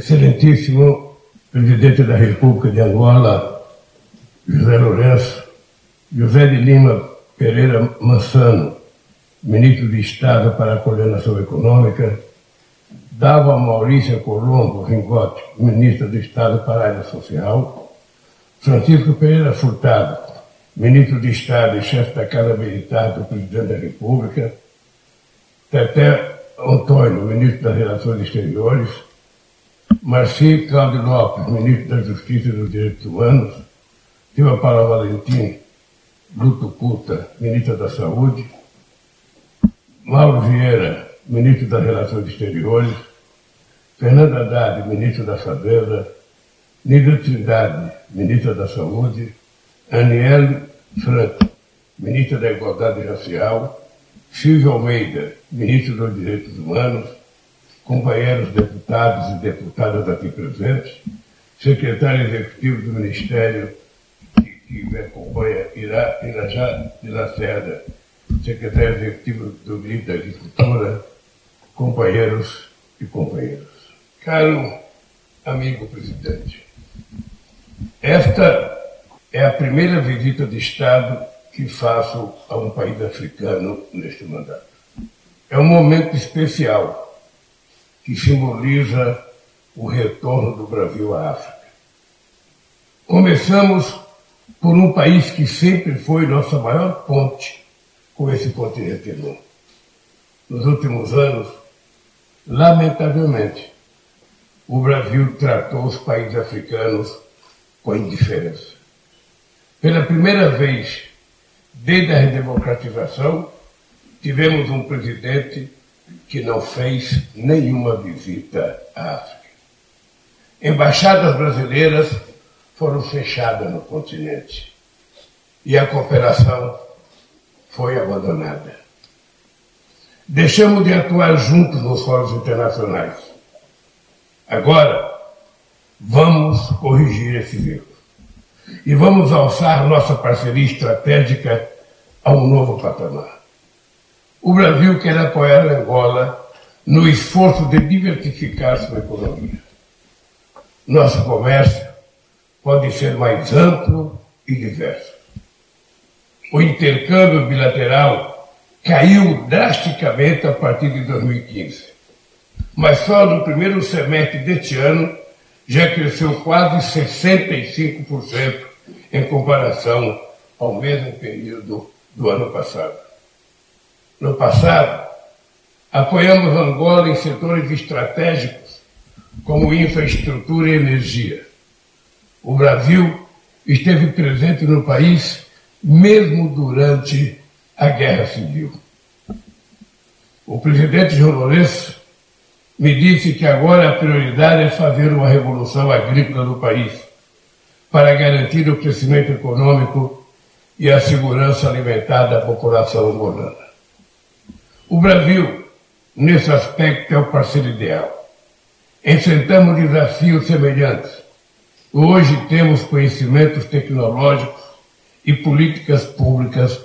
Excelentíssimo Presidente da República de Angola, José Lourenço, José de Lima Pereira Massano, Ministro de Estado para a Coordenação Econômica, Dava Maurícia Colombo Ringote, Ministro de Estado para a Área Social, Francisco Pereira Furtado, Ministro de Estado e chefe da Casa Militar do Presidente da República, Teté Antônio, Ministro das Relações Exteriores, Marci Cláudio Lopes, Ministro da Justiça e dos Direitos Humanos, Silva Paula Valentim, Luto Culta, Ministra da Saúde, Mauro Vieira, Ministro das Relações Exteriores, Fernando Haddad, Ministro da Fazenda, Nida Trindade, Ministra da Saúde, Aniele Franco, Ministra da Igualdade Racial, Silvio Almeida, Ministro dos Direitos Humanos, companheiros deputados e deputadas aqui presentes, secretário executivo do Ministério que, que me acompanha, Irá, Irajá de Lacerda, secretário executivo do Grito da Agricultura, companheiros e companheiras. Caro amigo presidente, esta é a primeira visita de Estado que faço a um país africano neste mandato. É um momento especial que simboliza o retorno do Brasil à África. Começamos por um país que sempre foi nossa maior ponte com esse continente enorme. Nos últimos anos, lamentavelmente, o Brasil tratou os países africanos com indiferença. Pela primeira vez desde a redemocratização, tivemos um presidente que não fez nenhuma visita à África. Embaixadas brasileiras foram fechadas no continente e a cooperação foi abandonada. Deixamos de atuar juntos nos fóruns internacionais. Agora, vamos corrigir esses erros. E vamos alçar nossa parceria estratégica a um novo patamar. O Brasil quer apoiar a Angola no esforço de diversificar sua economia. Nosso comércio pode ser mais amplo e diverso. O intercâmbio bilateral caiu drasticamente a partir de 2015, mas só no primeiro semestre deste ano já cresceu quase 65% em comparação ao mesmo período do ano passado. No passado, apoiamos Angola em setores estratégicos como infraestrutura e energia. O Brasil esteve presente no país mesmo durante a Guerra Civil. O presidente João Lourenço me disse que agora a prioridade é fazer uma revolução agrícola no país para garantir o crescimento econômico e a segurança alimentar da população angolana. O Brasil, nesse aspecto, é o parceiro ideal. Enfrentamos desafios semelhantes. Hoje temos conhecimentos tecnológicos e políticas públicas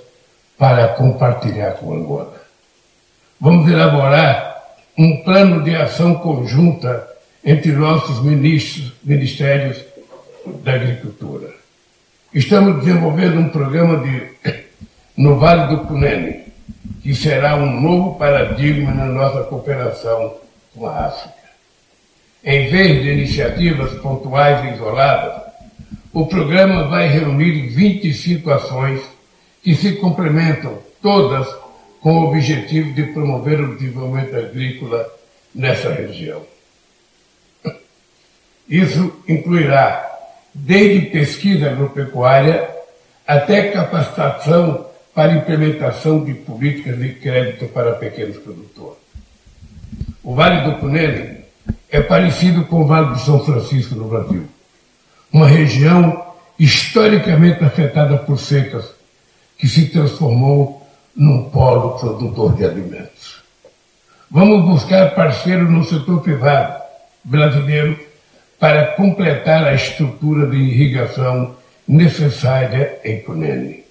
para compartilhar com Angola. Vamos elaborar um plano de ação conjunta entre nossos ministros, ministérios da Agricultura. Estamos desenvolvendo um programa de, no Vale do Cunene, que será um novo paradigma na nossa cooperação com a África. Em vez de iniciativas pontuais e isoladas, o programa vai reunir 25 ações que se complementam, todas com o objetivo de promover o desenvolvimento agrícola nessa região. Isso incluirá desde pesquisa agropecuária até capacitação para implementação de políticas de crédito para pequenos produtores. O Vale do Cunene é parecido com o Vale do São Francisco no Brasil, uma região historicamente afetada por secas que se transformou num polo produtor de alimentos. Vamos buscar parceiros no setor privado brasileiro para completar a estrutura de irrigação necessária em Cunene.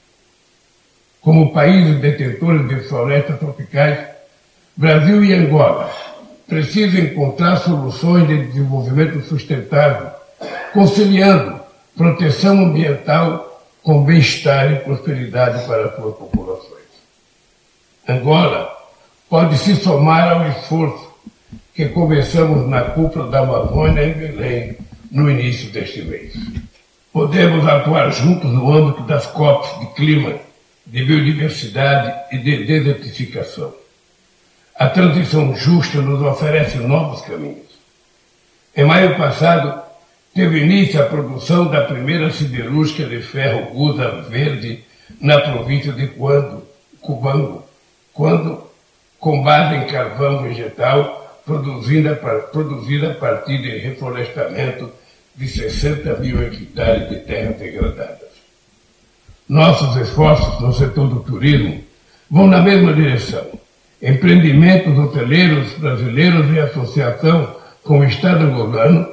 Como países detentores de florestas tropicais, Brasil e Angola precisa encontrar soluções de desenvolvimento sustentável, conciliando proteção ambiental com bem-estar e prosperidade para as suas populações. Angola pode se somar ao esforço que começamos na cúpula da Amazônia em Belém no início deste mês. Podemos atuar juntos no âmbito das COPs de clima, de biodiversidade e de desertificação. A transição justa nos oferece novos caminhos. Em maio passado, teve início a produção da primeira siderúrgica de ferro Gusa Verde na província de Quando, Cubango, quando, com base em carvão vegetal, produzida a partir de reflorestamento de 60 mil hectares de terras degradadas. Nossos esforços no setor do turismo vão na mesma direção. Empreendimentos hoteleiros brasileiros em associação com o Estado angolano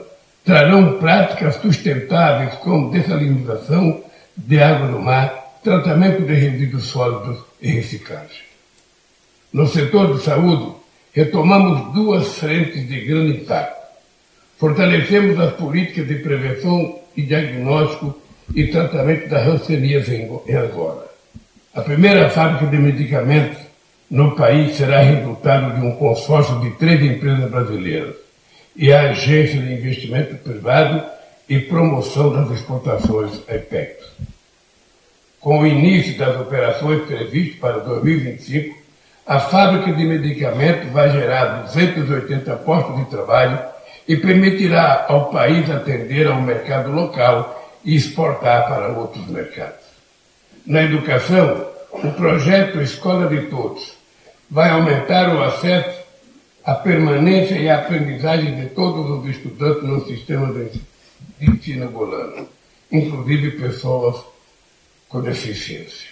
trarão práticas sustentáveis como dessalinização de água do mar, tratamento de resíduos sólidos e reciclagem. No setor de saúde, retomamos duas frentes de grande impacto Fortalecemos as políticas de prevenção e diagnóstico e tratamento da hanseníase em Angola. A primeira fábrica de medicamentos no país será resultado de um consórcio de três empresas brasileiras e a Agência de Investimento Privado e Promoção das Exportações, APEX. Com o início das operações previstas para 2025, a fábrica de medicamentos vai gerar 280 postos de trabalho e permitirá ao país atender ao mercado local e exportar para outros mercados. Na educação, o projeto Escola de Todos vai aumentar o acesso à permanência e à aprendizagem de todos os estudantes no sistema de ensino angolano, inclusive pessoas com deficiência.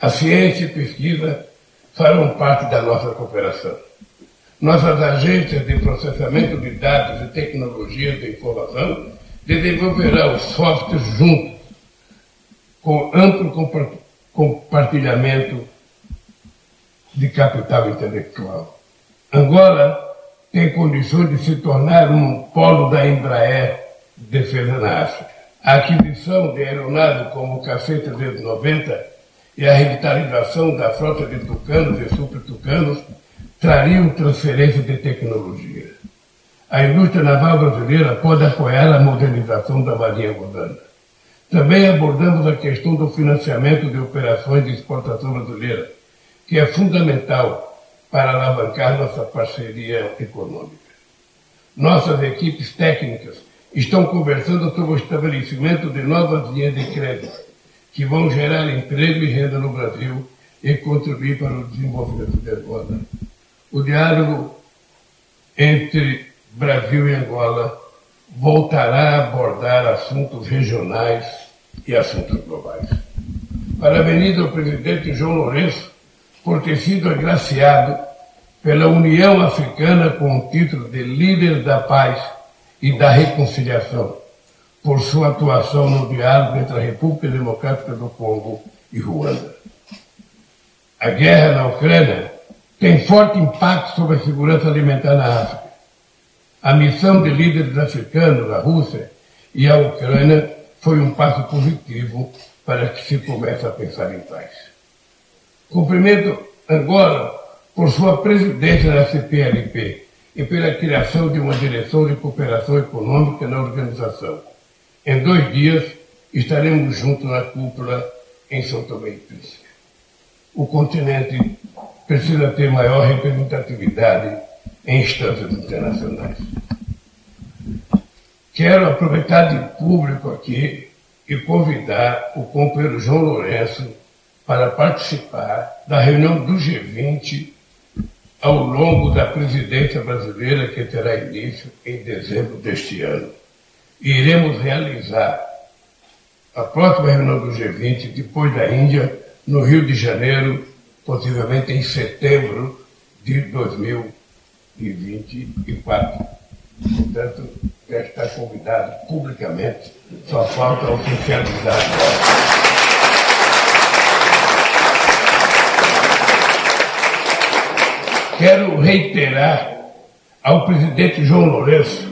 A ciência e pesquisa farão parte da nossa cooperação. Nossas agências de processamento de dados e tecnologias de informação desenvolverão softwares juntos, com amplo compartilhamento de capital intelectual. Angola tem condições de se tornar um polo da Embraer Defesa na África. A aquisição de aeronaves como o KC-390 e a revitalização da frota de tucanos e super-tucanos trariam transferência de tecnologia. A indústria naval brasileira pode apoiar a modernização da Marinha Angolana. Também abordamos a questão do financiamento de operações de exportação brasileira, que é fundamental para alavancar nossa parceria econômica. Nossas equipes técnicas estão conversando sobre o estabelecimento de novas linhas de crédito, que vão gerar emprego e renda no Brasil e contribuir para o desenvolvimento de Angola o diálogo entre Brasil e Angola voltará a abordar assuntos regionais e assuntos globais. Parabenizo ao presidente João Lourenço por ter sido agraciado pela União Africana com o título de líder da paz e da reconciliação, por sua atuação no diálogo entre a República Democrática do Congo e Ruanda. A guerra na Ucrânia tem forte impacto sobre a segurança alimentar na África. A missão de líderes africanos, a Rússia e a Ucrânia, foi um passo positivo para que se comece a pensar em paz. Cumprimento Angola por sua presidência na CPLP e pela criação de uma direção de cooperação econômica na organização. Em dois dias estaremos juntos na cúpula em São Tomé e Príncipe. O continente precisa ter maior representatividade em instâncias internacionais. Quero aproveitar de público aqui e convidar o companheiro João Lourenço para participar da reunião do G20 ao longo da presidência brasileira que terá início em dezembro deste ano. Iremos realizar a próxima reunião do G20 depois da Índia, no Rio de Janeiro, possivelmente em setembro de 2024. Portanto, já está convidado publicamente, só falta oficializar Quero reiterar ao presidente João Lourenço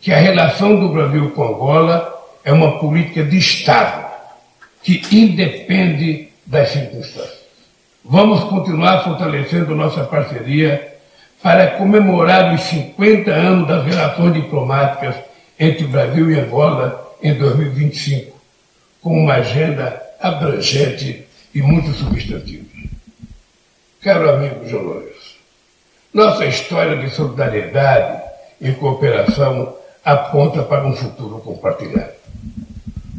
que a relação do Brasil com Angola é uma política de Estado que independe das circunstâncias. Vamos continuar fortalecendo nossa parceria para comemorar os 50 anos das relações diplomáticas entre Brasil e Angola em 2025, com uma agenda abrangente e muito substantiva. Caro amigo Lourenço, nossa história de solidariedade e cooperação aponta para um futuro compartilhado.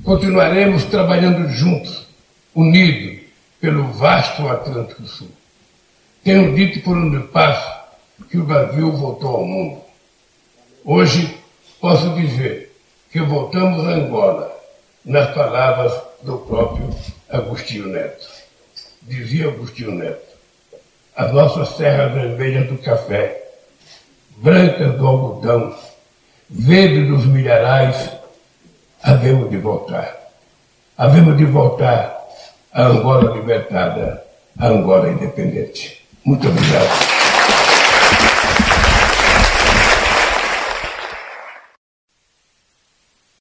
Continuaremos trabalhando juntos, unidos pelo vasto Atlântico Sul. Tenho dito por onde passo que o Brasil voltou ao mundo. Hoje posso dizer que voltamos a Angola, nas palavras do próprio Agostinho Neto. Dizia Agostinho Neto, as nossas terras vermelhas do café, brancas do algodão, verdes dos milharais, havemos de voltar. Havemos de voltar a Angola libertada, a Angola independente. Muito obrigado.